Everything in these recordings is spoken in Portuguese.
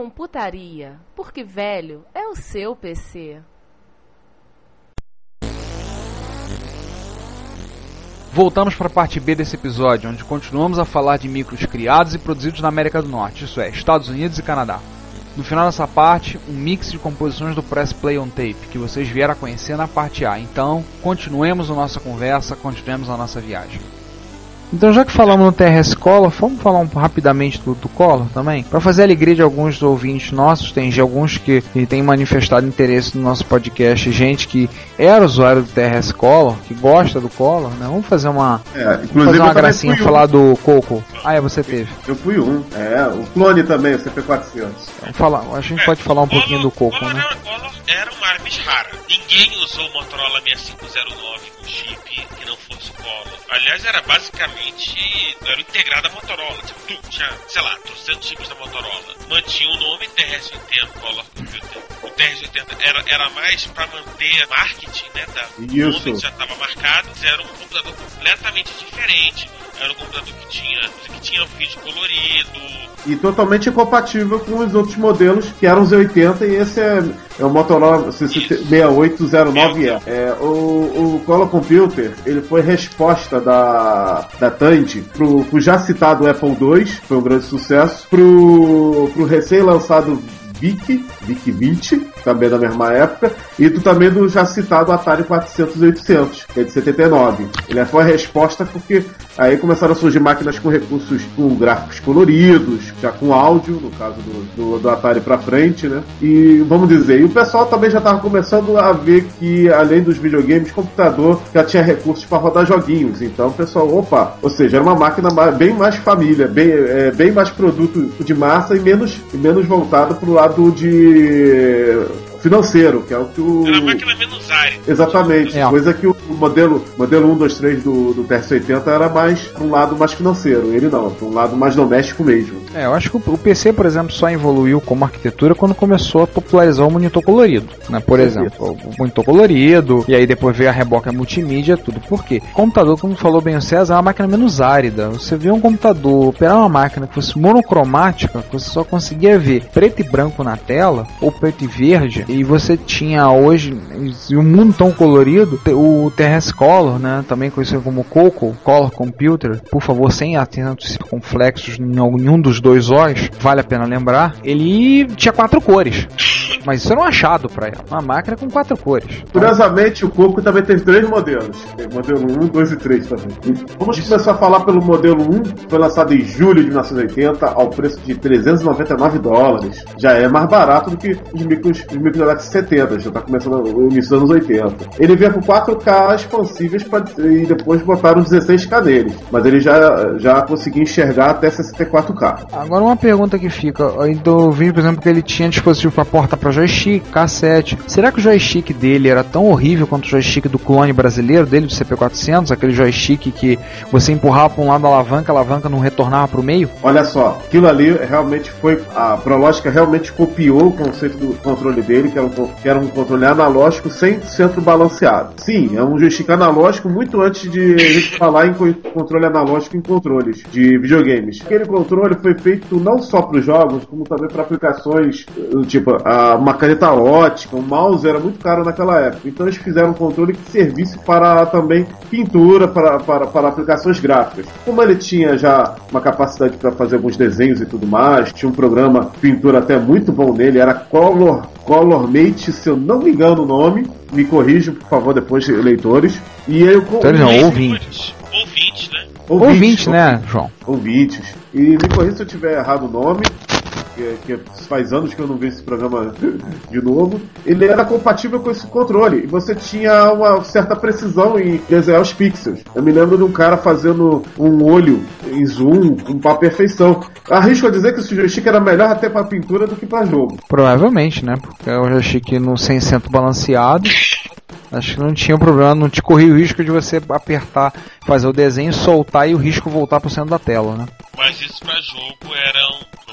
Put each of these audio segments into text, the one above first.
Retrocomputaria, porque velho é o seu PC. Voltamos para a parte B desse episódio, onde continuamos a falar de micros criados e produzidos na América do Norte, isso é, Estados Unidos e Canadá. No final dessa parte, um mix de composições do Press Play on Tape, que vocês vieram a conhecer na parte A. Então, continuemos a nossa conversa, continuemos a nossa viagem. Então, já que falamos no TRS Color, vamos falar um, rapidamente do, do Color também? Para fazer a alegria de alguns ouvintes nossos, tem de alguns que, que têm manifestado interesse no nosso podcast, gente que era usuário do TRS Color, que gosta do Color, né? Vamos fazer uma, É, inclusive fazer uma gracinha, fui um. falar do Coco. Ah, é, você teve. Eu fui um. É, o clone também, o CP400. Vamos falar, a gente pode falar um pouquinho do Coco, Collor né? Era, Collor era uma arma rara. Ninguém usou o Motorola 6509 com chip que não fosse Collor. Aliás, era basicamente. Era integrada a Motorola. Tipo, tu, tinha, sei lá, 300 chips da Motorola. Mantinha o nome TRS-80, Collor Computer. O TRS-80 era, era mais pra manter marketing, né? Da, o nome que já estava marcado. Era um computador completamente diferente. Era um computador que tinha, que tinha vídeo colorido, E totalmente incompatível com os outros modelos que eram os 80 e esse é, é o Motorola 6809E. É, o, o Color Computer ele foi resposta da, da Tandy pro, pro já citado Apple II, foi um grande sucesso, pro, pro recém-lançado VIC, VIC 20, também da mesma época, e do, também do já citado Atari 400 e 800, que é de 79. Ele foi a resposta porque aí começaram a surgir máquinas com recursos, com gráficos coloridos, já com áudio, no caso do, do, do Atari pra frente, né? E vamos dizer, e o pessoal também já estava começando a ver que, além dos videogames, computador já tinha recursos para rodar joguinhos. Então o pessoal, opa, ou seja, era uma máquina bem mais família, bem, é, bem mais produto de massa e menos, e menos voltado pro lado de financeiro, que é o que o. era a máquina menos árida. Exatamente, É. coisa que o modelo, modelo 1, 2, 3 do, do TRS-80 era mais para um lado mais financeiro, ele não, para um lado mais doméstico mesmo. É, eu acho que o PC, por exemplo, só evoluiu como arquitetura quando começou a popularizar o monitor colorido, né? Por Com exemplo, o monitor colorido, e aí depois veio a reboca multimídia, tudo. Por quê? Computador, como falou bem o César, é uma máquina menos árida. Você vê um computador operar uma máquina que fosse monocromática, que você só conseguia ver preto e branco na tela, ou preto e verde, e você tinha hoje, em um mundo tão colorido, o TRS Color, né? Também conhecido como Coco, Color Computer, por favor, sem acentos circunflexos em nenhum dos dois O's, vale a pena lembrar, ele tinha quatro cores. Mas isso era um achado para ela. Uma máquina com quatro cores. Curiosamente, o Coco também tem três modelos. Tem modelo 1, 2 e 3 também. Vamos começar a falar pelo modelo 1, foi lançado em julho de 1980 ao preço de 399 dólares. Já é mais barato do que os micros, os micros década de 70, já está começando o início dos anos 80. Ele veio com 4K expansíveis pra, e depois botaram 16K neles. Mas ele já, já conseguia enxergar até 64K. Agora uma pergunta que fica, eu vi, por exemplo, que ele tinha dispositivo para porta para joystick, cassete. Será que o joystick dele era tão horrível quanto o joystick do clone brasileiro dele, do CP400, aquele joystick que você empurrava para um lado da alavanca, a alavanca não retornava para o meio? Olha só, aquilo ali realmente foi. A Prológica realmente copiou o conceito do controle dele, que era um, que era um controle analógico sem centro balanceado. Sim, é um joystick analógico muito antes de a gente falar em co- controle analógico em controles de videogames. Aquele controle foi feito não só para os jogos, como também para aplicações, eh, tipo, uma caneta ótica, um mouse era muito caro naquela época. Então eles fizeram um controle que servisse para também pintura, para, para, para aplicações gráficas. Como ele tinha já uma capacidade para fazer alguns desenhos e tudo mais, tinha um programa pintura até muito bom nele, era Color, Colormate, se eu não me engano o nome, me corrijam, por favor, depois, leitores. E eu Então, não, ouvintes. Ouvintes, né? Ouvinte, né, João? ouvintes. E me corrija se eu tiver errado o nome. Que, que faz anos que eu não vejo esse programa de novo, ele era compatível com esse controle. E você tinha uma certa precisão em desenhar os pixels. Eu me lembro de um cara fazendo um olho em zoom com uma perfeição. Arrisco a dizer que esse joystick era melhor até para pintura do que para jogo. Provavelmente, né? Porque eu achei que no sem centro balanceado. Acho que não tinha problema, não te corria o risco de você apertar, fazer o desenho, soltar e o risco voltar pro centro da tela, né? Mas isso pra jogo era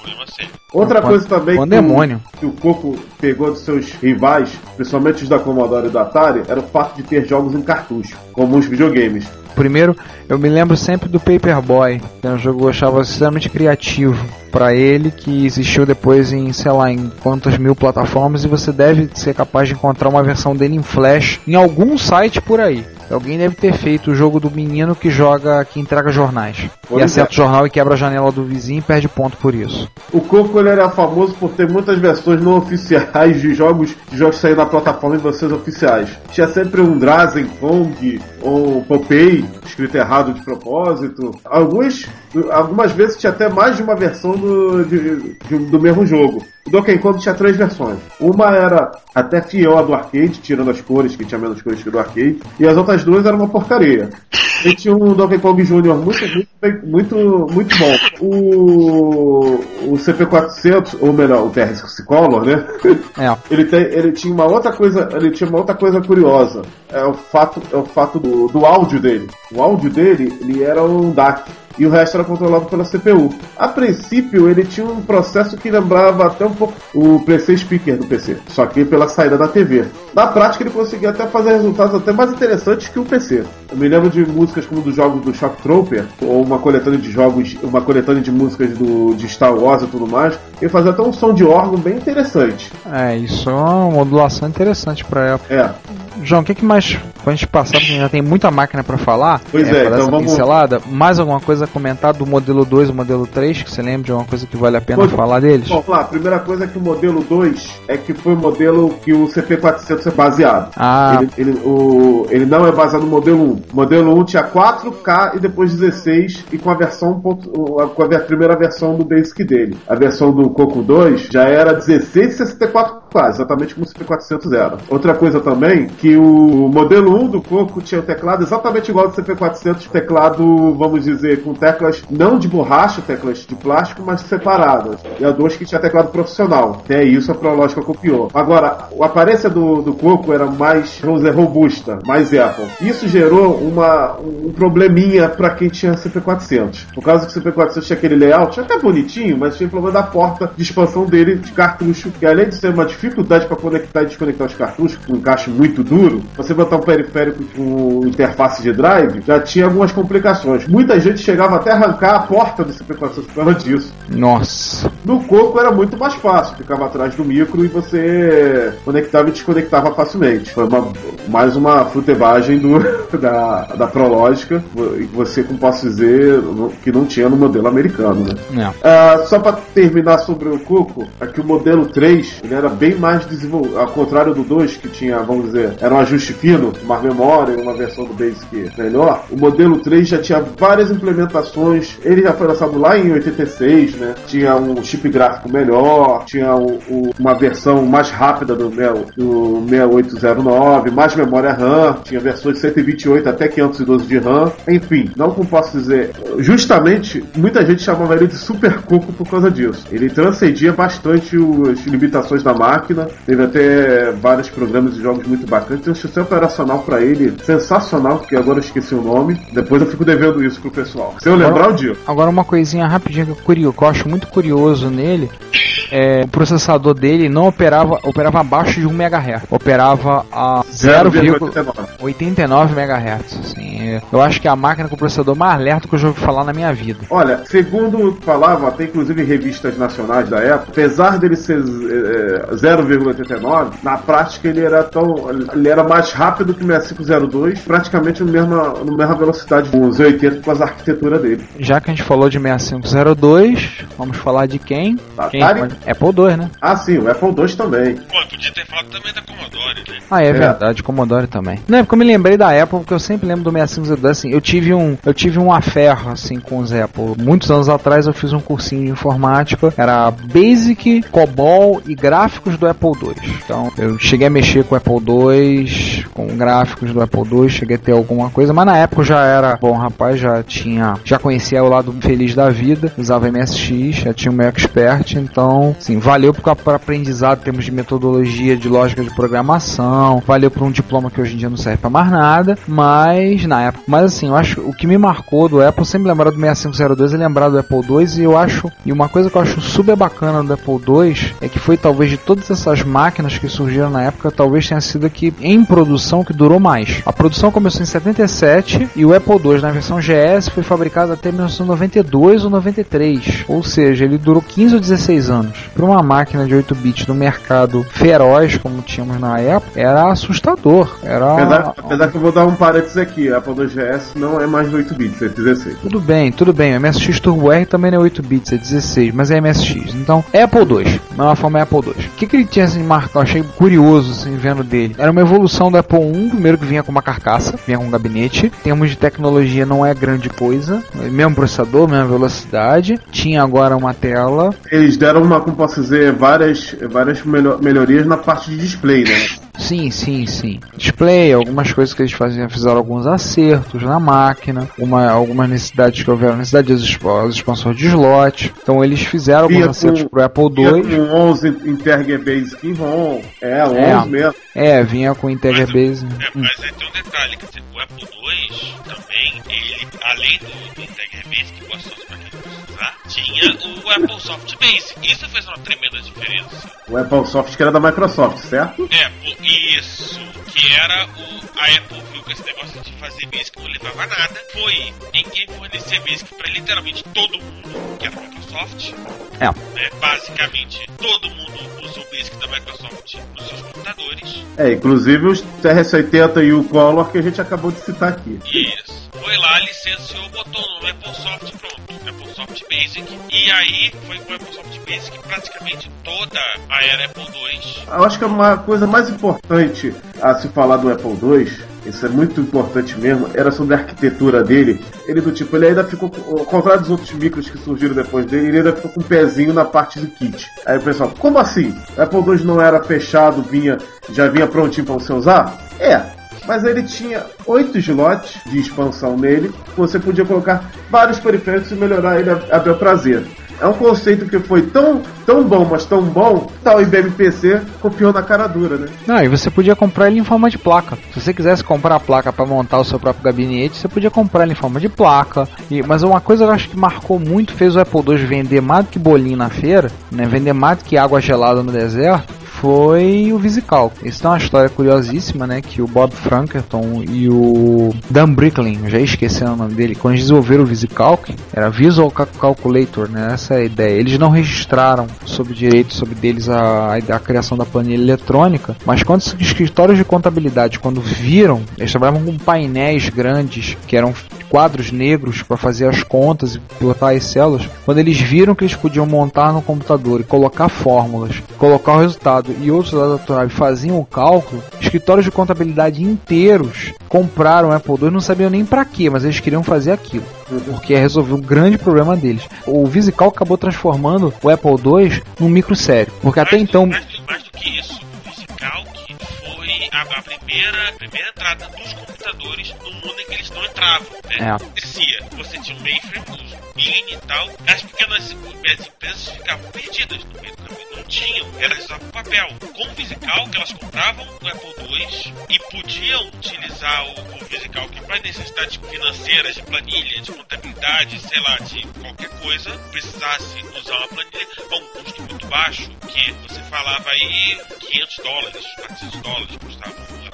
problema sério. Outra coisa também que, demônio. Que o Coco pegou dos seus rivais, principalmente os da Commodore e da Atari, era o fato de ter jogos em cartucho, como os videogames. Primeiro, eu me lembro sempre do Paperboy, que era um jogo que eu achava extremamente criativo pra ele, que existiu depois em, sei lá, em quantas mil plataformas e você deve ser capaz de encontrar uma versão dele em Flash em algum site por aí. Alguém deve ter feito o jogo do menino que joga, que entrega jornais. Pois e acerta é. o jornal e quebra a janela do vizinho e perde ponto por isso. O Coco ele era famoso por ter muitas versões não oficiais de jogos de jogos saindo na plataforma em versões oficiais. Tinha sempre um Drazen Kong ou Popeye, escrito errado de propósito. Alguns, algumas vezes tinha até mais de uma versão do, de- de- do mesmo jogo. O Donkey Kong tinha três versões. Uma era até fiel à do arcade, tirando as cores, que tinha menos cores que do arcade, e as outras duas eram uma porcaria. E tinha um Donkey Kong Jr. muito, muito, muito bom. O, o CP400, ou melhor, o TRS Color, né? É, Ele, tem, ele tinha uma outra coisa, ele tinha uma outra coisa curiosa. É o fato, é o fato do, do áudio dele. O áudio dele, ele era um DAC. E o resto era controlado pela CPU. A princípio, ele tinha um processo que lembrava até um pouco o PC Speaker do PC, só que pela saída da TV. Na prática, ele conseguia até fazer resultados até mais interessantes que o PC. Eu me lembro de músicas como dos jogos do Shock Trooper, ou uma coletânea de jogos, uma coletânea de músicas do, de Star Wars e tudo mais. Ele fazia até um som de órgão bem interessante. é, isso é uma modulação interessante pra época. É, João, o que, que mais, pra gente passar, porque já tem muita máquina pra falar, Pois é, dar então vamos- pincelada, mais alguma coisa a comentar do modelo 2 e modelo 3, que você lembra de alguma coisa que vale a pena Pois- falar deles? Bom, lá, a primeira coisa é que o modelo 2 é que foi o modelo que o CP400 é baseado. Ah, Ele, ele- o, ele não é baseado no modelo 1. O modelo 1 tinha 4K e depois 16 e com a versão com a primeira versão do Basic dele. A versão do Coco 2 já era 16 e 64K, exatamente como o CP400 era. Outra coisa também, que o modelo 1 do Coco tinha o teclado exatamente igual ao do CP400, teclado, vamos dizer, com teclas não de borracha, teclas de plástico, mas separadas. E a 2 que tinha teclado profissional. Até isso a Prológica copiou. Agora, a aparência do, do Coco era mais, vamos dizer, robusta, mais Apple. Isso gerou uma, um probleminha para quem tinha CP400. Por causa que o CP400 tinha aquele layout, até bonitinho, mas tinha o problema da porta de expansão dele de cartucho, que além de ser uma dificuldade para conectar e desconectar os cartuchos, um encaixe muito duro, você botar um com interface de drive, já tinha algumas complicações. Muita gente chegava até a arrancar a porta do CP400 por causa disso. nossa. No Coco era muito mais fácil, ficava atrás do micro e você conectava e desconectava facilmente. Foi uma- mais uma futebagem do, da, da Prológica, e você, como posso dizer, que não tinha no modelo americano, né? É. Ah, só para terminar sobre o Coco, é que o modelo 3 ele era bem mais desenvolvido, ao contrário do 2, que tinha, vamos dizer, era um ajuste fino, mais memória, uma versão do Basic melhor. O modelo 3 já tinha várias implementações, ele já foi lançado lá em 86, né? Tinha um chip gráfico melhor, tinha o- o- uma versão mais rápida do, do 6809, mais memória RAM, tinha versões de 128 até 512 de RAM, enfim, não como posso dizer, justamente muita gente chamava ele de Super Coco por causa disso. Ele transcendia bastante as limitações da máquina, teve até vários programas e jogos muito bacanas, tem um sistema operacional pra ele sensacional, que agora eu esqueci o nome, depois eu fico devendo isso pro pessoal. Se eu lembrar, eu digo. Agora uma coisinha rapidinha que eu, curio- que eu acho muito curioso nele é o processador dele não operava operava abaixo de 1 MHz, operava a 0,89 0,89. MHz. Assim, é- eu acho que é a máquina com o processador mais lerdo que eu já ouvi falar na minha vida. Olha, segundo falava, até inclusive em revistas nacionais da época, apesar dele ser eh, 0,89, na prática ele era tão. ele era mais rápido que o 6502, praticamente no mesma, na mesma velocidade do Z80 com as arquitetura dele. Já que a gente falou de 6502, vamos falar de quem? quem Atari? pode- Apple II, né? Ah, sim, o Apple II também. Pô, podia ter falado também da Commodore, né? Ah, é, É. verdade, Commodore também. Não, é porque eu me lembrei da Apple, porque eu sempre lembro do 6502, assim, eu tive um, eu tive um aferro assim com os Apple. Muitos anos atrás eu fiz um cursinho de informática, era Basic, COBOL e gráficos do Apple II. Então, eu cheguei a mexer com o Apple II, com gráficos do Apple II, cheguei a ter alguma coisa, mas na época já era bom rapaz, já tinha, já conhecia o lado feliz da vida, usava MSX, já tinha o meu expert, então, sim, valeu para aprendizado em termos de metodologia, de lógica de programação, valeu para um diploma que hoje em dia não serve para mais nada, mas na época, mas assim, eu acho o que me marcou do Apple, sempre lembrar do 6502 e lembrar do Apple II e eu acho, e uma coisa que eu acho super bacana do Apple II é que foi talvez de todas essas máquinas que surgiram na época, talvez tenha sido que em produção que durou mais. A produção começou em 77 e o Apple II na versão GS foi fabricado até 1992 ou 93, ou seja, ele durou 15 ou 16 anos. Para uma máquina de 8 bits no mercado feroz como tínhamos na época, era assustador. Era Apesar, apesar que eu vou dar um parênteses aqui, a Apple II GS não é mais de 8 bits, é 16. Tudo bem, tudo bem. O MSX Turbo R também não é 8 bits, é 16, mas é MSX. Então, é Apple II. Na uma forma é Apple II. O que, que ele tinha assim, de marcar? Eu achei curioso assim, vendo dele. Era uma evolução do Apple I, primeiro que vinha com uma carcaça, vinha com um gabinete. Em termos de tecnologia, não é grande coisa. Mesmo processador, mesma velocidade. Tinha agora uma tela. Eles deram uma, como posso dizer, várias, várias melho- melhorias na parte de display, né? Sim, sim, sim. Display, algumas coisas que eles faziam, fizeram alguns acertos na máquina, uma, algumas necessidades que houveram, necessidade de os expansores de slot. Então eles fizeram alguns Vinha acertos com- pro Apple Vinha II. com 11 Integer Basic em ROM. É, 11 É. mesmo. É, vinha com Integer Base. É, Hum. mas aí tem um detalhe, dizer, o Apple II também, ele, além do, do Integer Basic, que usar, tinha o Apple Soft Basic. Isso fez uma tremenda diferença. O Apple Soft que era da Microsoft, certo? É, por isso, que era o. A Apple viu que esse negócio de fazer Basic não levava a nada. Foi ninguém fornecer Basic pra literalmente todo mundo, que era a Microsoft. É. né? Basicamente, todo mundo usa o Basic da Microsoft nos seus computadores. É, inclusive os TRS-80 e o Color que a gente acabou de citar aqui. Isso. Foi lá, licenciou, botou no Apple Soft, pronto. Apple Soft Basic. E aí foi com o Apple Soft Basic praticamente toda a era Apple II. Eu acho que é uma coisa mais importante a se falar do Apple II, isso é muito importante mesmo, era sobre a arquitetura dele. Ele do tipo, ele ainda ficou, ao contrário dos outros micros que surgiram depois dele, ele ainda ficou com um pezinho na parte do kit. Aí o pessoal, como assim? O Apple II não era fechado, vinha, já vinha prontinho para você usar? É, mas ele tinha oito slots de expansão nele, você podia colocar vários periféricos e melhorar ele a, a prazer. É um conceito que foi tão, tão bom, mas tão bom, tal IBM PC copiou na cara dura, né? Não, e você podia comprar ele em forma de placa. Se você quisesse comprar a placa para montar o seu próprio gabinete, você podia comprar ele em forma de placa. E, mas uma coisa que eu acho que marcou muito, fez o Apple II vender mais do que bolinho na feira, né? Vender mais do que água gelada no deserto. Foi o Visical. Isso tem uma história curiosíssima, né? Que o Bob Frankerton e o Dan Bricklin, já esqueci o nome dele, quando eles desenvolveram o VisiCalc, era Visual Cal- Calculator, né? Essa é a ideia. Eles não registraram sob direito sobre deles a, a criação da planilha eletrônica, mas quando os escritórios de contabilidade, quando viram, eles trabalhavam com painéis grandes, que eram quadros negros para fazer as contas e botar as células, quando eles viram que eles podiam montar no computador e colocar fórmulas, colocar o resultado e outros dados naturais faziam o cálculo, escritórios de contabilidade inteiros compraram o Apple II, não sabiam nem para quê, mas eles queriam fazer aquilo, porque ia resolver um grande problema deles. O VisiCalc acabou transformando o Apple II num micro sério, porque até mais, então Mais, mais do que isso, primeira, primeira entrada dos computadores no mundo em que eles não entravam. Né? É. Acontecia, você tinha um mainframe, os BIN e tal, as pequenas as empresas ficavam perdidas no meio do caminho, não tinham, só com papel. Com o VisiCalc, elas compravam o Apple II e podiam utilizar o, o VisiCalc para necessidades financeiras, de planilha, de contabilidade, sei lá, de qualquer coisa, precisasse usar uma planilha a um custo muito baixo, que você falava aí 500 dólares, 400 dólares custava o.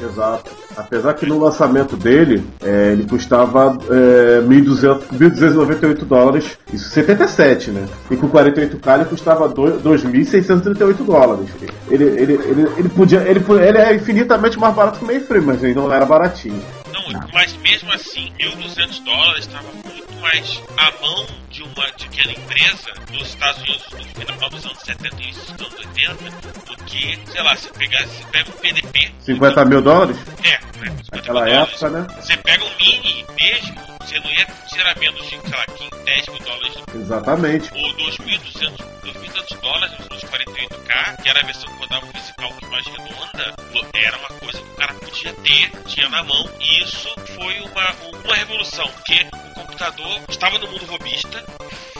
Exato. Apesar que no lançamento dele, é, ele custava é, 1.200 1.298 dólares, isso em 77, né? E com 48K ele custava do- 2.638 dólares. Ele, ele, ele, ele podia. Ele, ele é infinitamente mais barato que o mainframe, mas ele não era baratinho. Não, mas mesmo assim, 1.200 dólares estava muito mais a mão de uma de empresa nos Estados Unidos no final dos anos 70 e anos 80 do que, sei lá, você pegar, você pega um PDP. 50 mil dólares? É, né? 50 Naquela mil dólares. época, né? Você pega um mini mesmo, você não ia tirar menos de, sei lá, 15, 10 mil dólares Exatamente. ou 2.200 2.200 dólares nos 48K, que era a versão que rodava cálculo mais redonda, era uma coisa que o cara podia ter, tinha na mão, e isso foi uma, uma revolução, porque o computador estava no mundo robista,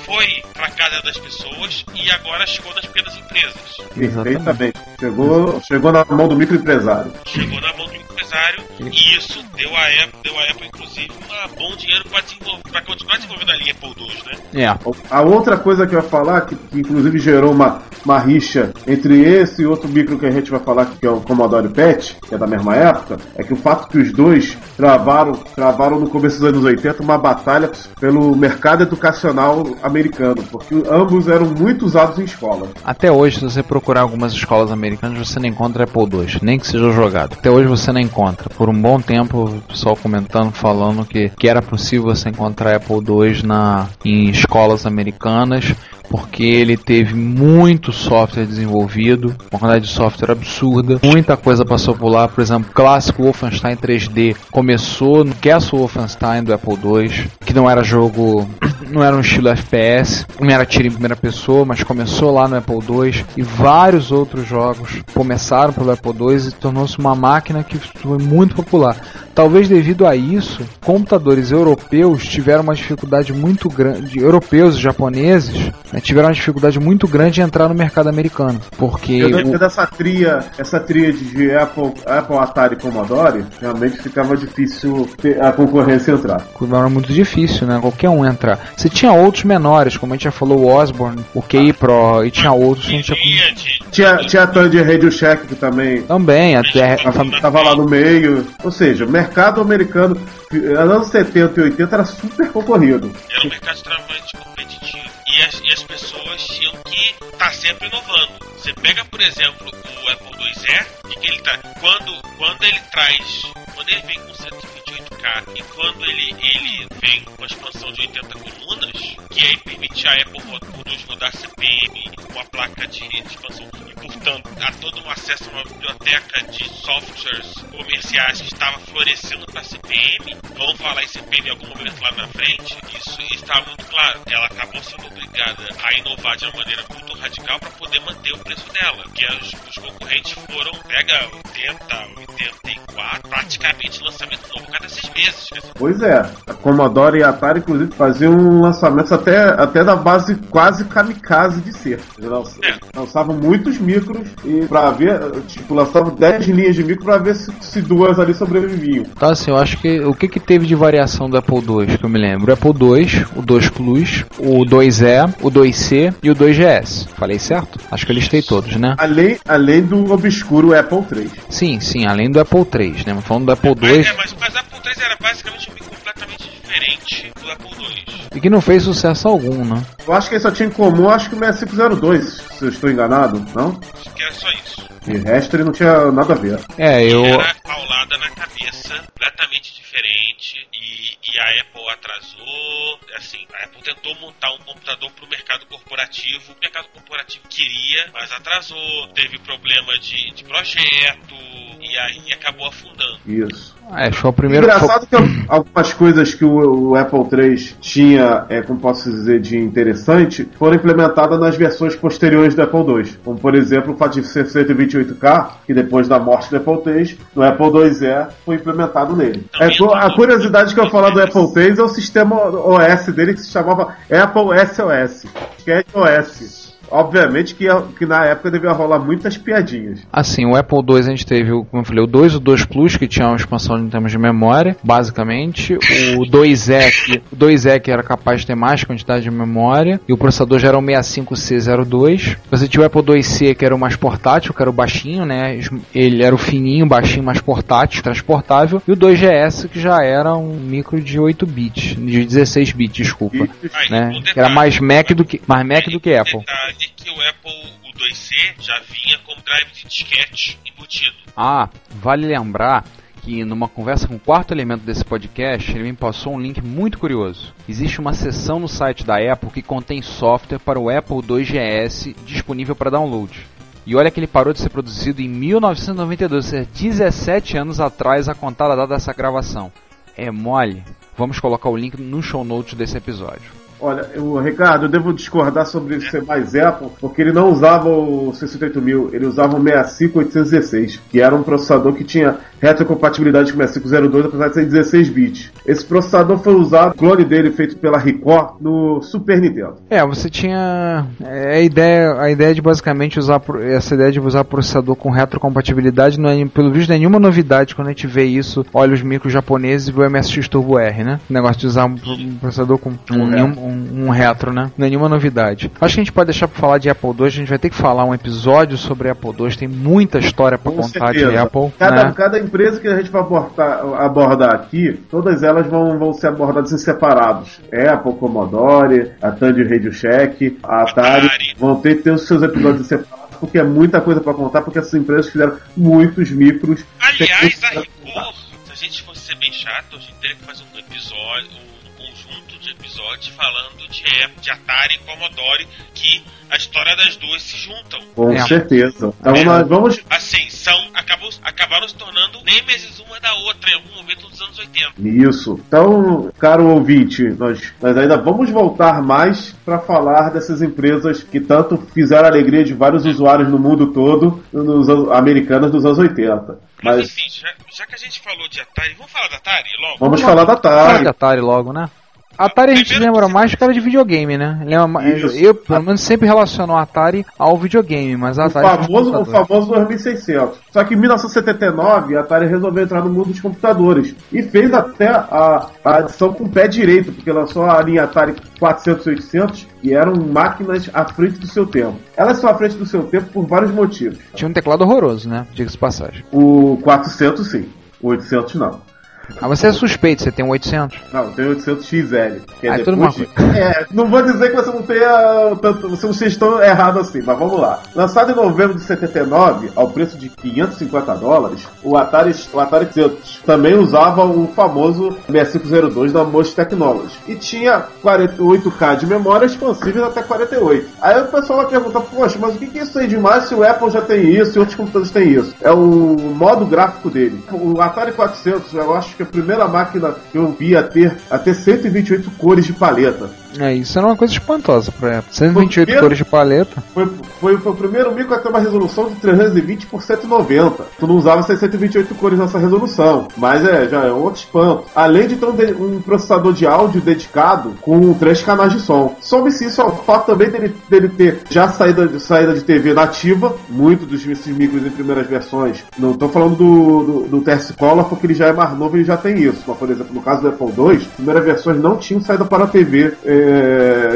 foi para casa das pessoas e agora chegou nas pequenas empresas. Perfeitamente. Chegou, chegou na mão do microempresário. Chegou na mão do empresário e isso deu a Apple, deu a Apple inclusive, um bom dinheiro para desenvolver, para continuar desenvolvendo a linha Apple II, né? É. A outra coisa que eu ia falar, que, que inclusive gerou uma, uma rixa entre esse e outro micro que a gente vai falar, que é o Commodore PET, que é da mesma época, é que o fato que os dois travaram, travaram no começo dos anos 80 uma batalha pelo mercado educacional americano, porque ambos eram muito usados em escolas. Até hoje, se você procurar algumas escolas americanas, você não encontra Apple II, nem que seja jogado. Até hoje você não encontra. Por um bom tempo, o pessoal comentando, falando que, que era possível você encontrar Apple II na, em escolas americanas, porque ele teve muito software desenvolvido, uma quantidade de software absurda, muita coisa passou por lá, por exemplo, o clássico Wolfenstein 3D começou no Castle Wolfenstein do Apple II, que não era jogo, não era um estilo FPS, não era tiro em primeira pessoa, mas começou lá no Apple II e vários outros jogos começaram pelo Apple II e tornou-se uma máquina que foi muito popular. Talvez devido a isso, computadores europeus tiveram uma dificuldade muito grande, europeus e japoneses né, tiveram uma dificuldade muito grande em entrar no mercado americano, porque Eu o- dessa tria, essa tríade de Apple, Apple, Atari e Commodore, realmente ficava difícil ter a concorrência entrar. era muito difícil, né? Qualquer um entrar. Você tinha outros menores, como a gente já falou, o Osborne, o KEI Pro, e tinha outros que a gente já... Tinha, tinha, a Tandy Radio Shack que também Também, até tava, tava lá no meio. Ou seja, o mercado americano, anos 70 e 80 era super concorrido. Era um mercado extremamente competitivo. E as, e as pessoas tinham que estar sempre inovando. Você pega, por exemplo, o Apple IIe, que ele tá. Quando, quando ele traz. Quando ele vem com 128K e quando ele, ele vem com a expansão de 80 colunas, que aí permite a Apple dois rodar CPM com a placa de expansão e, portanto, há todo um acesso a uma biblioteca de softwares comerciais que estava florescendo para CPM. Vamos falar em CPM em algum momento lá na frente. Isso está muito claro. Ela acabou sendo obrigada a inovar de uma maneira muito radical para poder manter o preço dela. Porque os, os concorrentes foram, pega 80, 84, praticamente lançamento novo cada seis meses. Dizer, Pois é, a Commodore e a Atari, inclusive, faziam lançamentos até, até da base quase kamikaze de ser. Eles É. Lançavam muitos micros e pra ver, tipo, lançavam 10 linhas de micro pra ver se, se duas ali sobreviviam. Então assim, eu acho que o que, que teve de variação do Apple II, que eu me lembro? O Apple II, o 2 Plus, o 2E, o 2C e o 2GS. Falei certo? Acho que eu listei todos, né? Além, além do obscuro Apple III. Sim, sim, além do Apple III, né? Falando do Apple II, é, mas, mas Apple III era basicamente um bico completamente diferente do Apple II. e que não fez sucesso algum, né? Eu acho que ele só tinha em comum, acho que o 6502, se eu estou enganado, não? Acho que era só isso. De resto ele não tinha nada a ver. É, eu. Era paulada na cabeça, completamente diferente. E, e a Apple atrasou. Assim, a Apple tentou montar um computador para o mercado corporativo. O mercado corporativo queria, mas atrasou. Teve problema de, de projeto. E aí acabou afundando. Isso. É, foi o primeiro. Engraçado que algumas coisas que o, o Apple III tinha, é, como posso dizer, de interessante, foram implementadas nas versões posteriores do Apple II. Como, por exemplo, o fato de ser 128K, que depois da morte do Apple III, no Apple IIe foi implementado nele. É, a curiosidade que eu falar do Apple III é o sistema OS dele que se chamava Apple SOS, que é OS. Obviamente que, que na época devia rolar muitas piadinhas. Assim, o Apple II a gente teve, o- como eu falei, o 2 e o 2 Plus, que tinha uma expansão em termos de memória, basicamente. O 2E, que, o 2E que era capaz de ter mais quantidade de memória. E o processador já era o 65C02. Você tinha o Apple IIc, que era o mais portátil, que era o baixinho, né? Ele era o fininho, baixinho, mais portátil, transportável. E o 2GS, que já era um micro de 8 bits, de 16 bits, desculpa. Né? Que era mais Mac do que, mais Mac do que Apple. O Apple, o 2C, já vinha com drive de disquete embutido. Ah, vale lembrar que numa conversa com o quarto elemento desse podcast, ele me passou um link muito curioso. Existe uma seção no site da Apple que contém software para o Apple II GS disponível para download. E olha que ele parou de ser produzido em 1992, ou seja, 17 anos atrás a contada data dessa gravação. É mole? Vamos colocar o link no show notes desse episódio. Olha, o Ricardo, eu devo discordar sobre ser mais Apple, porque ele não usava o 68000, ele usava o 65816, que era um processador que tinha retrocompatibilidade com o 6502, apesar de ser 16 bits. Esse processador foi usado, clone dele feito pela Record, no Super Nintendo. É, você tinha é, a ideia, a ideia de basicamente usar essa ideia de usar processador com retrocompatibilidade não é, pelo visto, nenhuma novidade quando a gente vê isso. Olha os micros japoneses e vê o MSX Turbo R, né? O negócio de usar um, processador com um, nenhum- um- um retro, né? Nenhuma novidade. Acho que a gente pode deixar pra falar de Apple II, a gente vai ter que falar um episódio sobre Apple II, tem muita história pra Com contar de certeza. Apple, Cada, né? cada empresa que a gente vai abordar, abordar aqui, todas elas vão, vão ser abordadas em separados. Apple, Commodore, a Tandy Radio Shack, a Atari, Atari. vão ter, ter os seus episódios separados, porque é muita coisa para contar, porque essas empresas fizeram muitos micros. Aliás, a rigor, se a gente fosse ser bem chato, a gente teria que fazer um episódio, um de episódios falando de, Apple, de Atari e Commodore, que a história das duas se juntam. Com É. certeza. Então É. nós vamos. Assim, são, acabou, acabaram se tornando nêmesis uma da outra em algum momento dos anos 80. Isso. Então, caro ouvinte, nós, nós ainda vamos voltar mais para falar dessas empresas que tanto fizeram a alegria de vários usuários no mundo todo, nos anos- americanas dos anos 80. Mas, Mas enfim, já, já que a gente falou de Atari, vamos falar da Atari logo? vamos falar da Atari. de Atari logo, né? Atari a gente Primeiro lembra que- mais de cara de videogame, né? Lembra mais- Isso. eu, pelo menos, sempre relaciono a Atari ao videogame, mas a O Atari. famoso, o computador. famoso 2600. Só que em 1979 a Atari resolveu entrar no mundo dos computadores e fez até a, a adição com o pé direito, porque lançou a linha Atari 400 e 800 e eram máquinas à frente do seu tempo. Elas são à frente do seu tempo por vários motivos. Tinha um teclado horroroso, né? Diga-se de passagem. O 400 sim, o 800 não. Ah, você é suspeito, você tem um 800. Não, tem o 800 XL. Que é Ah, é tudo de- É, não vou dizer que você não tenha tanto, você não seja tão errado assim, mas vamos lá. Lançado em novembro de 79, ao preço de 550 dólares, o Atari, o Atari 800 também usava o famoso 6502 da Most Technology. E tinha 48K de memória expansível até 48. Aí o pessoal vai perguntar, poxa, mas o que que é isso aí demais se o Apple já tem isso e outros computadores têm isso? É o modo gráfico dele. O Atari 400, eu acho que a primeira máquina que eu vi a ter, a ter 128 cores de paleta. É, isso era uma coisa espantosa pra época. 128 Por quê? cores de paleta. Foi, foi, foi o primeiro micro a ter uma resolução de 320 por 190. Tu não usava essas 128 cores nessa resolução, mas é, já é outro espanto. Além de ter um, um processador de áudio dedicado com três canais de som. Some-se isso ao fato também dele, dele ter já saída de, saída de TV nativa, muito dos micros em primeiras versões. Não estou falando do, do, do TS Color, porque ele já é mais novo e já tem isso. Mas, por exemplo, no caso do Apple II, primeiras versões não tinham saída para TV é,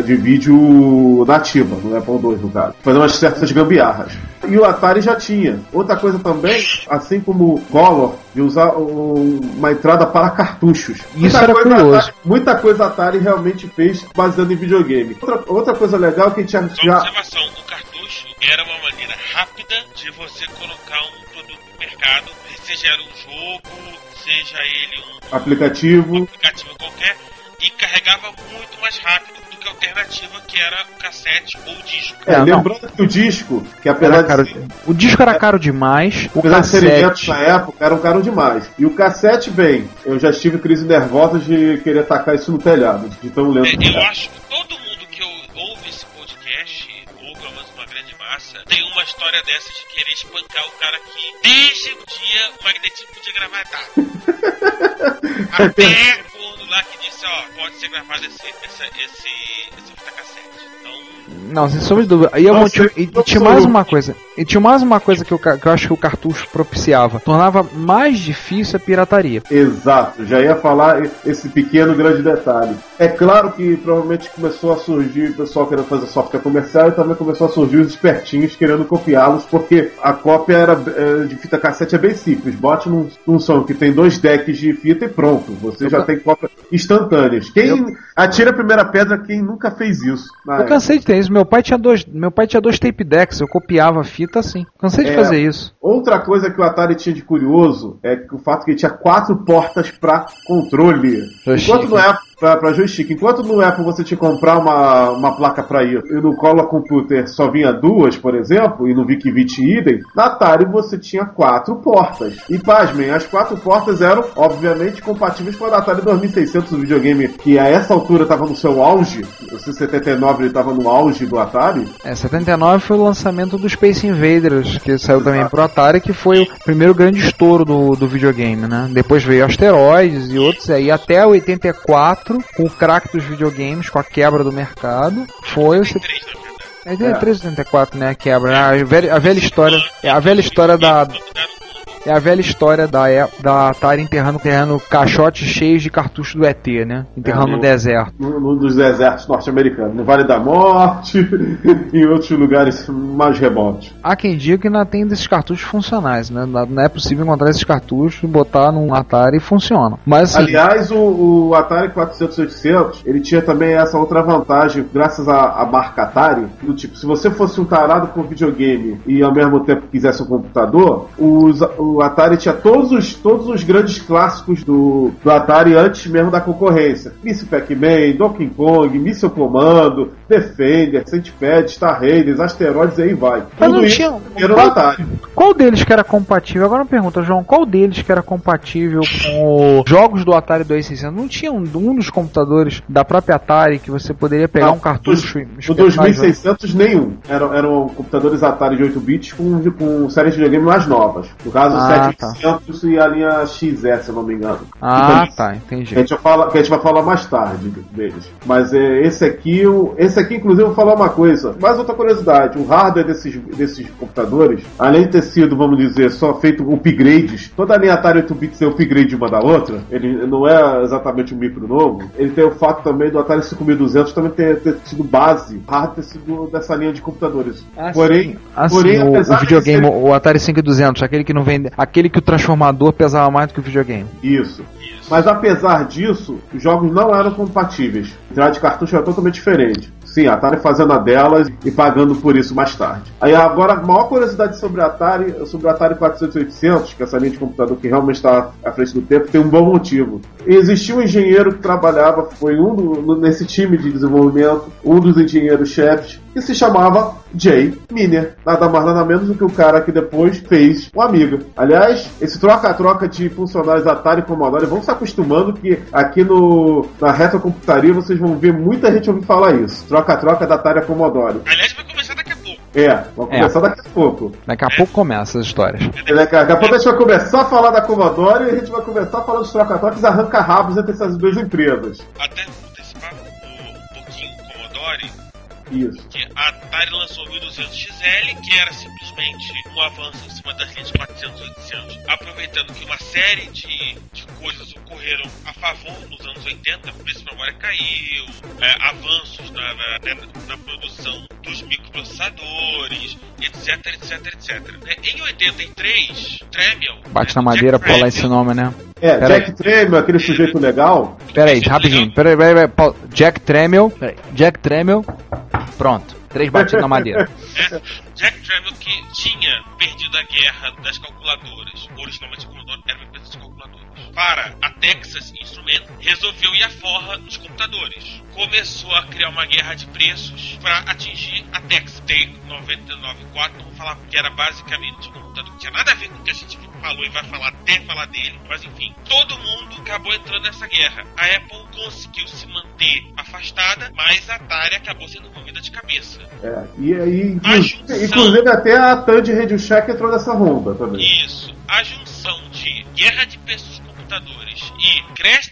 de vídeo nativa, no Apple II, no caso. Fazer umas certas gambiarras. E o Atari já tinha. Outra coisa também, assim como o Color, de usar um- uma entrada para cartuchos. Isso era coisa curioso. Atari- muita coisa a Atari realmente fez baseando em videogame. Outra, outra coisa legal que a gente já, observação, o cartucho era uma maneira rápida de você colocar um produto no mercado, seja um jogo, seja ele um aplicativo. aplicativo qualquer, e carregava muito mais rápido do que a alternativa que era o cassete ou o disco. É, É, não. lembrando que o disco, que apesar Era de caro- ser- O disco era caro demais, o Apesar de cassete. na época, eram caros demais. E o cassete, bem, eu já tive crise nervosa de querer tacar isso no telhado, de tão lento. É, que eu era. acho que todo mundo que ouve esse podcast, ou pelo menos uma grande massa, tem uma história dessa de querer espancar o cara que, desde o dia, o magnetismo podia gravar dado. Até disse, ó, pode ser gravado esse, essa, esse, esse fita cassete. Não, sem sombra de dúvida. E, eu Nossa, e- e eu tinha mais uma coisa. E tinha mais uma coisa que eu, que eu acho que o cartucho propiciava. Tornava mais difícil a pirataria. Exato, já ia falar esse pequeno grande detalhe. É claro que provavelmente começou a surgir o pessoal querendo fazer software comercial e também começou a surgir os espertinhos querendo copiá-los, porque a cópia era é, de fita cassete é bem simples. Bote num, num som que tem dois decks de fita e pronto. Você já tem cópias instantâneas. Quem atira a primeira pedra quem nunca fez isso? Eu cansei de ter isso. Meu meu pai tinha dois, meu pai tinha dois tape decks, eu copiava a fita assim. Cansei de É. fazer isso. Outra coisa que o Atari tinha de curioso é que o fato que ele tinha quatro portas para controle. Enquanto no Pra joystick, enquanto no Apple você tinha que comprar uma, uma placa para ir e no Color Computer só vinha duas, por exemplo, e no VIC-20 idem, na Atari você tinha quatro portas. E pasmem, as quatro portas eram, obviamente, compatíveis com a Atari 2600, o videogame que a essa altura estava no seu auge. O C79 ele estava no auge do Atari. É, 79 foi o lançamento do Space Invaders, que saiu também pro Atari, que foi o primeiro grande estouro do, do videogame, né? Depois veio Asteroids e outros aí, até 84, com o crack dos videogames, com a quebra do mercado, foi o... 3, na verdade. É 83, 84, né? A quebra. A velha, a velha história. É a velha história da. É a velha história da, da Atari enterrando, enterrando caixotes cheios de cartuchos do ET, né? Enterrando É, no no- deserto. num num dos desertos norte-americanos, no Vale da Morte e em outros lugares mais remotos. Há quem diga que ainda tem desses cartuchos funcionais, né? Não é possível encontrar esses cartuchos, botar num Atari e funciona. Mas assim, Aliás, o, o Atari 400-800, ele tinha também essa outra vantagem, graças à, à marca Atari, do tipo, se você fosse um tarado com videogame e ao mesmo tempo quisesse um computador, os- o Atari tinha todos os, todos os grandes clássicos do, do Atari antes mesmo da concorrência. Missile Pac-Man, Donkey Kong, Missile Commando, Defender, Centipede, Star Raiders, Asteroides e aí vai. Mas não Tudo isso tinha- era qual- Atari. qual deles que era compatível? Agora uma pergunta, João, qual deles que era compatível com os jogos do Atari 2600? Não tinha um, um dos computadores da própria Atari que você poderia pegar Não, um cartucho e No espetar 2600 nenhum. Eram, eram computadores Atari de 8 bits com, com séries de videogame mais novas. No caso, o Ah, 700 e a linha XS, se eu não me engano. Ah, Que tá, Que entendi. a, gente vai falar, que a gente vai falar mais tarde deles. Mas é, esse aqui, o- esse aqui, inclusive, eu vou falar uma coisa. Mais outra curiosidade: o hardware desses, desses computadores, além de ter sido, vamos dizer, só feito upgrades, toda a linha Atari 8 bits é upgrade uma da outra, ele não é exatamente um micro novo. Ele tem o fato também do Atari 5200 também ter, ter sido base, hardware ter sido dessa linha de computadores. porém, Assim, porém o, apesar o videogame, de ser- o Atari 5200, aquele que não vende, aquele que o transformador pesava mais do que o videogame. Isso. Mas apesar disso, os jogos não eram compatíveis. Entrada de cartucho era totalmente diferente. Sim, a Atari fazendo a delas e pagando por isso mais tarde. Aí agora, a maior curiosidade sobre a Atari, sobre o Atari 400 800, que é essa linha de computador que realmente está à frente do tempo, tem um bom motivo. Existia um engenheiro que trabalhava, foi um do- nesse time de desenvolvimento, um dos engenheiros-chefes, que se chamava Jay Miner. Nada mais nada menos do que o cara que depois fez o Amiga. Aliás, esse troca-troca de funcionários Atari e Commodore, vão se acostumando que aqui no, na retrocomputaria vocês vão ver muita gente ouvir falar isso. Troca-troca da Atari Commodore. Aliás, vai começar daqui a pouco. É, É. começar daqui a pouco. Daqui a pouco começa as histórias. Daqui a pouco a gente vai começar a falar da Commodore e a gente vai começar a falar dos troca-trocas e arranca-rabos entre essas duas empresas. Até antecipar um, um pouquinho o Commodore, Isso. que a Atari lançou o 1200XL, que era simplesmente um avanço em cima das linhas 400 e 800, aproveitando que uma série de, de coisas ocorreram a favor nos anos 80, o preço da memória caiu, é, avanços na, na, né, na produção dos microprocessadores, etc, etc, etc. né? Em 83, Tremel... Bate né, na madeira Jack pra falar esse nome, né? É, Pera Jack Tremel, aquele sujeito legal. Pera aí, rapidinho. Pera aí, pera aí, pera aí. Jack aí. Jack Tremel. Pronto. Três batidas na madeira. né? Jack Tramiel que tinha perdido a guerra das calculadoras, originalmente o Commodore era para a Texas Instruments, resolveu ir à forra nos computadores. Começou a criar uma guerra de preços para atingir a Texas. Tem 99.4, não vou falar porque era basicamente um computador que tinha nada a ver com o que a gente falou e vai falar até falar dele, mas enfim, todo mundo acabou entrando nessa guerra. A Apple conseguiu se manter afastada, mas a Atari acabou sendo movida de cabeça. É, e aí, A inclu- junção. inclusive até a Tandy Radio Shack entrou nessa ronda também. Isso. A junção de guerra de preços computadores. E cresce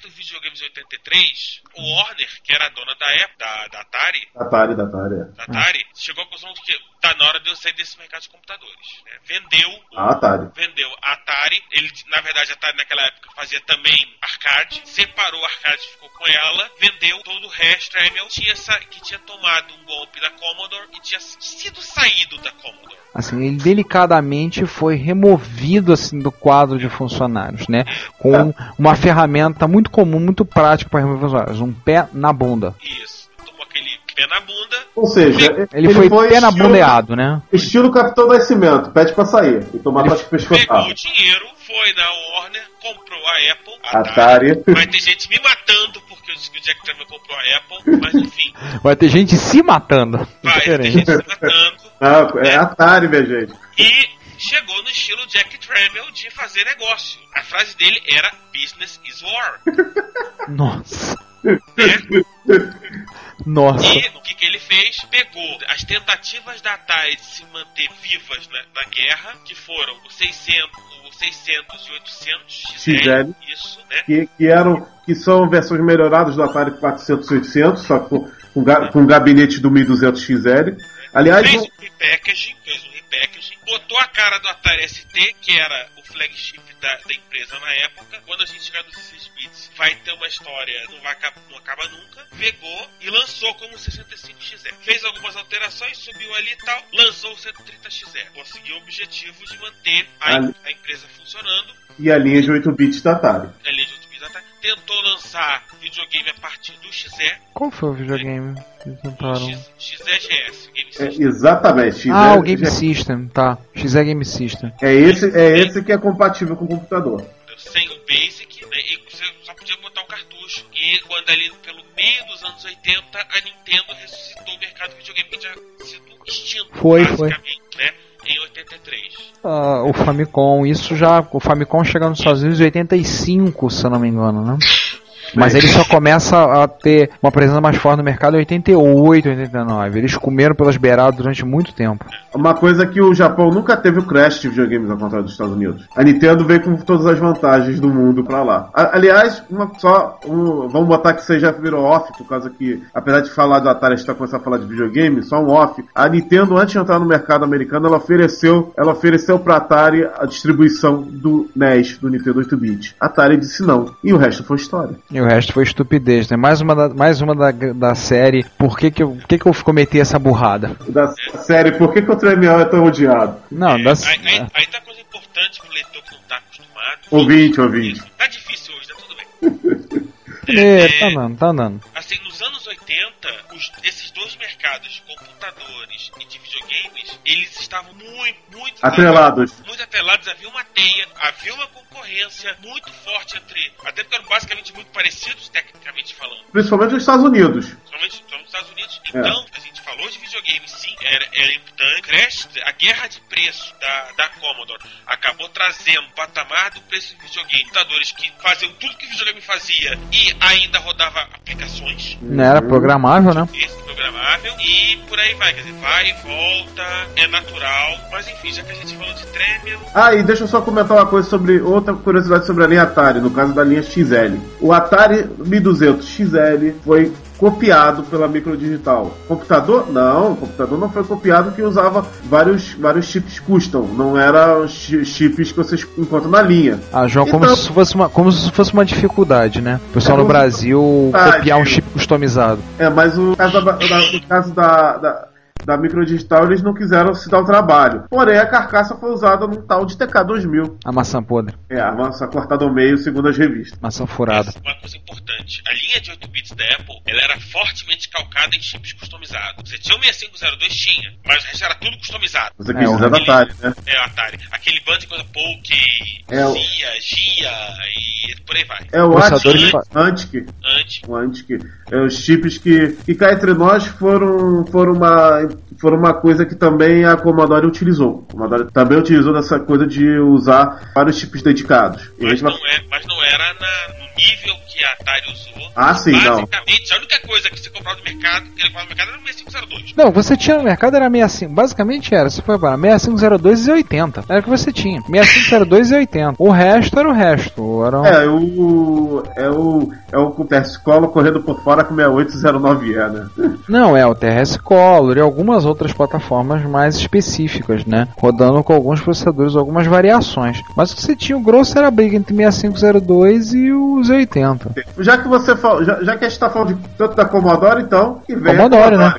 em 83, o Warner, que era a dona da época, da, da Atari, Atari, da Atari. é. da Atari, chegou à conclusão de que tá na hora de eu sair desse mercado de computadores. né? Vendeu A Atari. vendeu a Atari. Ele, na verdade, a Atari naquela época fazia também arcade. Separou o arcade, ficou com ela. Vendeu todo o resto. A Emil tinha, que tinha tomado um golpe da Commodore e tinha sido saído da Commodore. Assim, ele delicadamente foi removido assim do quadro de funcionários, né? Com uma ferramenta muito comum, muito prática para remover um pé na bunda. Isso. Tomou aquele, pé na bunda. Ou seja, Ele, foi, pé na bundeado, né? Estilo Capitão Nascimento, pede pra sair e tomar Pegou pescoçar. o dinheiro, foi na Warner, comprou a Apple, a Atari. Vai ter gente me matando porque eu disse que o Jack Tramiel comprou a Apple, mas enfim, Vai ter gente se matando. vai ter Diferente. gente me matando. Não, é Atari, minha gente. E chegou no estilo Jack Tramiel de fazer negócio. A frase dele era Business is War. Nossa. Né? Nossa. E o que, que ele fez? Pegou as tentativas da Atari de se manter vivas na, na guerra, que foram o 600, o 600 e 800 XL, XL. isso, né? Que, que eram que são versões melhoradas do Atari 400 e 800, só com, com, ga- com gabinete do 1200 XL. Aliás, Fez o- um repackaging, fez um repackaging, botou a cara do Atari ST, que era o flagship da, da empresa na época. Quando a gente chegar nos 16 bits, vai ter uma história, não, vai, não acaba nunca. Pegou e lançou como 65XE. Fez algumas alterações, subiu ali e tal, lançou o 130XE. Conseguiu o objetivo de manter a, Ali- a empresa funcionando. e a linha de 8 bits da Atari. A linha de 8 bits da Atari. Tentou lançar videogame a partir do XE, Qual foi o videogame que do tentaram? XEGS, Game É, System. exatamente. Ah, é, o Game System, tá. X é Game System. é esse, é esse que é compatível com o computador. sem o Basic, né, e você só podia botar o cartucho. E quando ali pelo meio dos anos 80, a Nintendo ressuscitou o mercado de videogame que tinha sido extinto, Foi, foi. basicamente, né, em 83. Ah, o Famicom, isso já. O Famicom chega nos Estados Unidos em 85, se eu não me engano, né? Mas ele só começa a ter uma presença mais forte no mercado em 88, 89. Eles comeram pelas beiradas durante muito tempo. Uma coisa que o Japão nunca teve o crash de videogames ao contrário dos Estados Unidos. A Nintendo veio com todas as vantagens do mundo pra lá. A- aliás, uma só, um- vamos botar que você já virou off, por causa que, apesar de falar do Atari, a gente tá começando a falar de videogame, só um off. A Nintendo, antes de entrar no mercado americano, ela ofereceu, ela ofereceu pra Atari a distribuição do NES, do Nintendo 8-bit. A Atari disse não. E o resto foi história. E o resto foi estupidez, né? Mais uma da, mais uma da, da série. Por que que, eu, por que que eu cometi essa burrada? Da série, por que, que o Tremiel é tão odiado? Não, É, da, aí, aí, aí tá coisa importante pro leitor que não tá acostumado. Ouvinte, ouvinte. Tá difícil hoje, tá tudo bem. É, tá dando, tá dando. Assim, nos anos 80, os- esses dois mercados de computadores e de videogames, eles estavam muito, muito Atrelados. muito atrelados, havia uma teia, havia uma concorrência muito forte entre. Até porque eram basicamente muito parecidos, tecnicamente falando. Principalmente nos Estados Unidos. Somente nos Estados Unidos. É. Então, a gente falou de videogame, sim, era, era importante. Crash, a guerra de preço da, da Commodore acabou trazendo o patamar do preço de videogame. Computadores que faziam tudo que o videogame fazia e ainda rodava aplicações. Não era programável, né? Esse programável e por aí vai, quer dizer, vai e volta, é natural, mas enfim, já que a gente falou de Tremel, Ah, e deixa eu só comentar uma coisa sobre outra curiosidade sobre a linha Atari, no caso da linha XL. O Atari 1200 XL foi copiado pela Microdigital. Computador? Não, o computador não foi copiado que usava vários, vários chips custom, não eram chi- chips que vocês encontram na linha. Ah, João, como Então- se isso fosse uma, como se fosse uma dificuldade, né? O pessoal É no como se- Brasil copiar um chip customizado. É, mas o caso da, da- no caso da, da, da Microdigital eles não quiseram se dar o trabalho. Porém, a carcaça foi usada num tal de TK2000. A maçã podre, É, a massa cortada ao meio, segundo as revistas. maçã furada. uma coisa importante, a linha de 8 bits da Apple, ela era fortemente calcada em chips customizados. Você tinha o 6502 tinha, mas o resto era tudo customizado. Você É, quis o dizer da Atari, né? É o Atari. Aquele bando de coisa Poke, É o- Zia, Gia e por aí vai. É o Processadores Antic, Antic, o Antic, é os chips que, que cá entre nós foram, foram, uma, foram uma coisa que também a Commodore utilizou. A Commodore também utilizou dessa coisa de usar vários chips dedicados. Mas não, é, mas não era na- no nível que a Atari usou. Ah, sim, não. Basicamente, a única coisa que você comprava no mercado, que ele comprava no mercado era o 6502. Não, você tinha no mercado era 65, basicamente era, se for para 6502 e 80. Era o que você tinha. 6502 e 80. O resto era o resto. Era um- É, o. É o. É o Copercicola correndo por fora com 6809E, né? Não, é o TRS Color e algumas outras plataformas mais específicas, né? Rodando com alguns processadores, algumas variações. Mas o que você tinha, o grosso era a briga entre 6502 e os 80. Já que você já, já que a gente tá falando de, tanto da Commodore, então, que vem. a Commodore, né?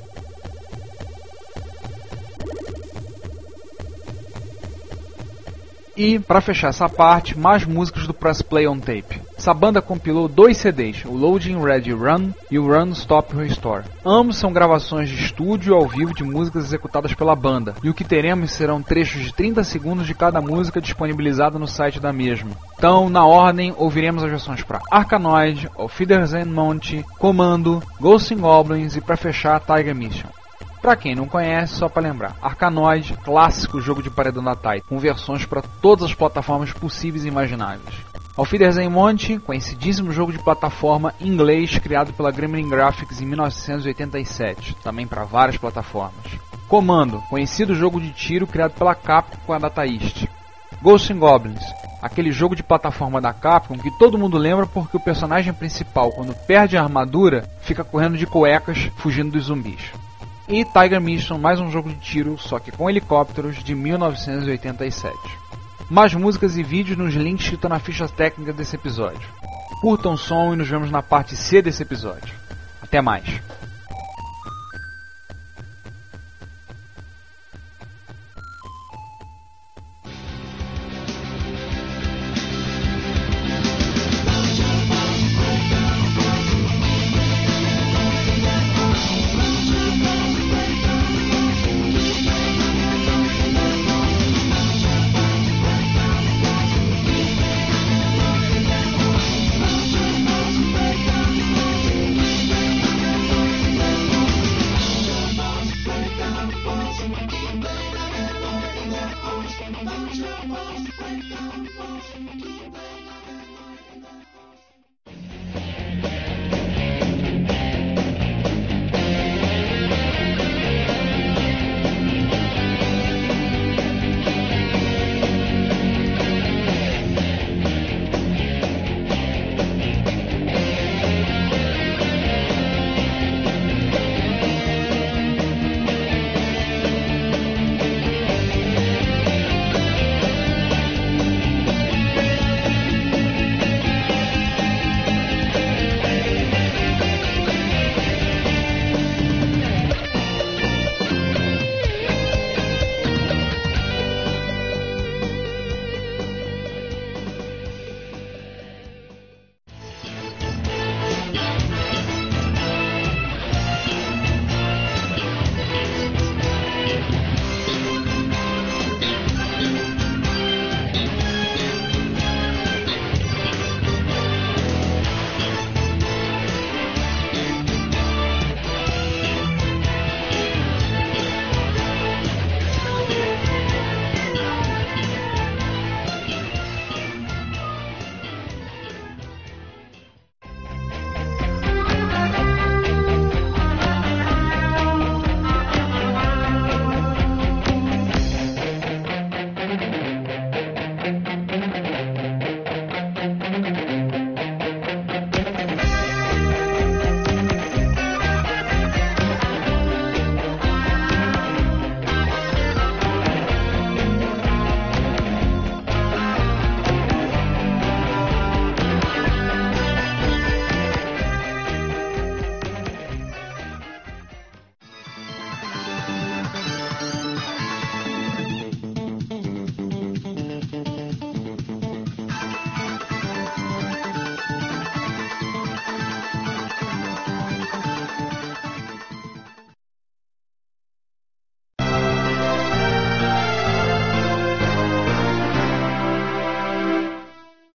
E, pra fechar essa parte, mais músicas do Press Play on Tape. Essa banda compilou dois CDs, o Loading Ready Run e o Run Stop Restore. Ambos são gravações de estúdio ao vivo de músicas executadas pela banda, e o que teremos serão trechos de 30 segundos de cada música disponibilizada no site da mesma. Então, na ordem, ouviremos as versões para Arkanoid, Auf Wiedersehen Monty, Comando, Ghosts and Goblins e para fechar Tiger Mission. Pra quem não conhece, só para lembrar, Arkanoid, clássico jogo de paredão da Tai, com versões para todas as plataformas possíveis e imagináveis. Auf Wiedersehen Monte, conhecidíssimo jogo de plataforma inglês criado pela Gremlin Graphics em 1987, também para várias plataformas. Comando, conhecido jogo de tiro criado pela Capcom com a Data East. Ghosts and Goblins, aquele jogo de plataforma da Capcom que todo mundo lembra porque o personagem principal, quando perde a armadura, fica correndo de cuecas fugindo dos zumbis e Tiger Mission, mais um jogo de tiro, só que com helicópteros, de 1987. Mais músicas e vídeos nos links que estão na ficha técnica desse episódio. Curtam o som e nos vemos na parte C desse episódio. Até mais!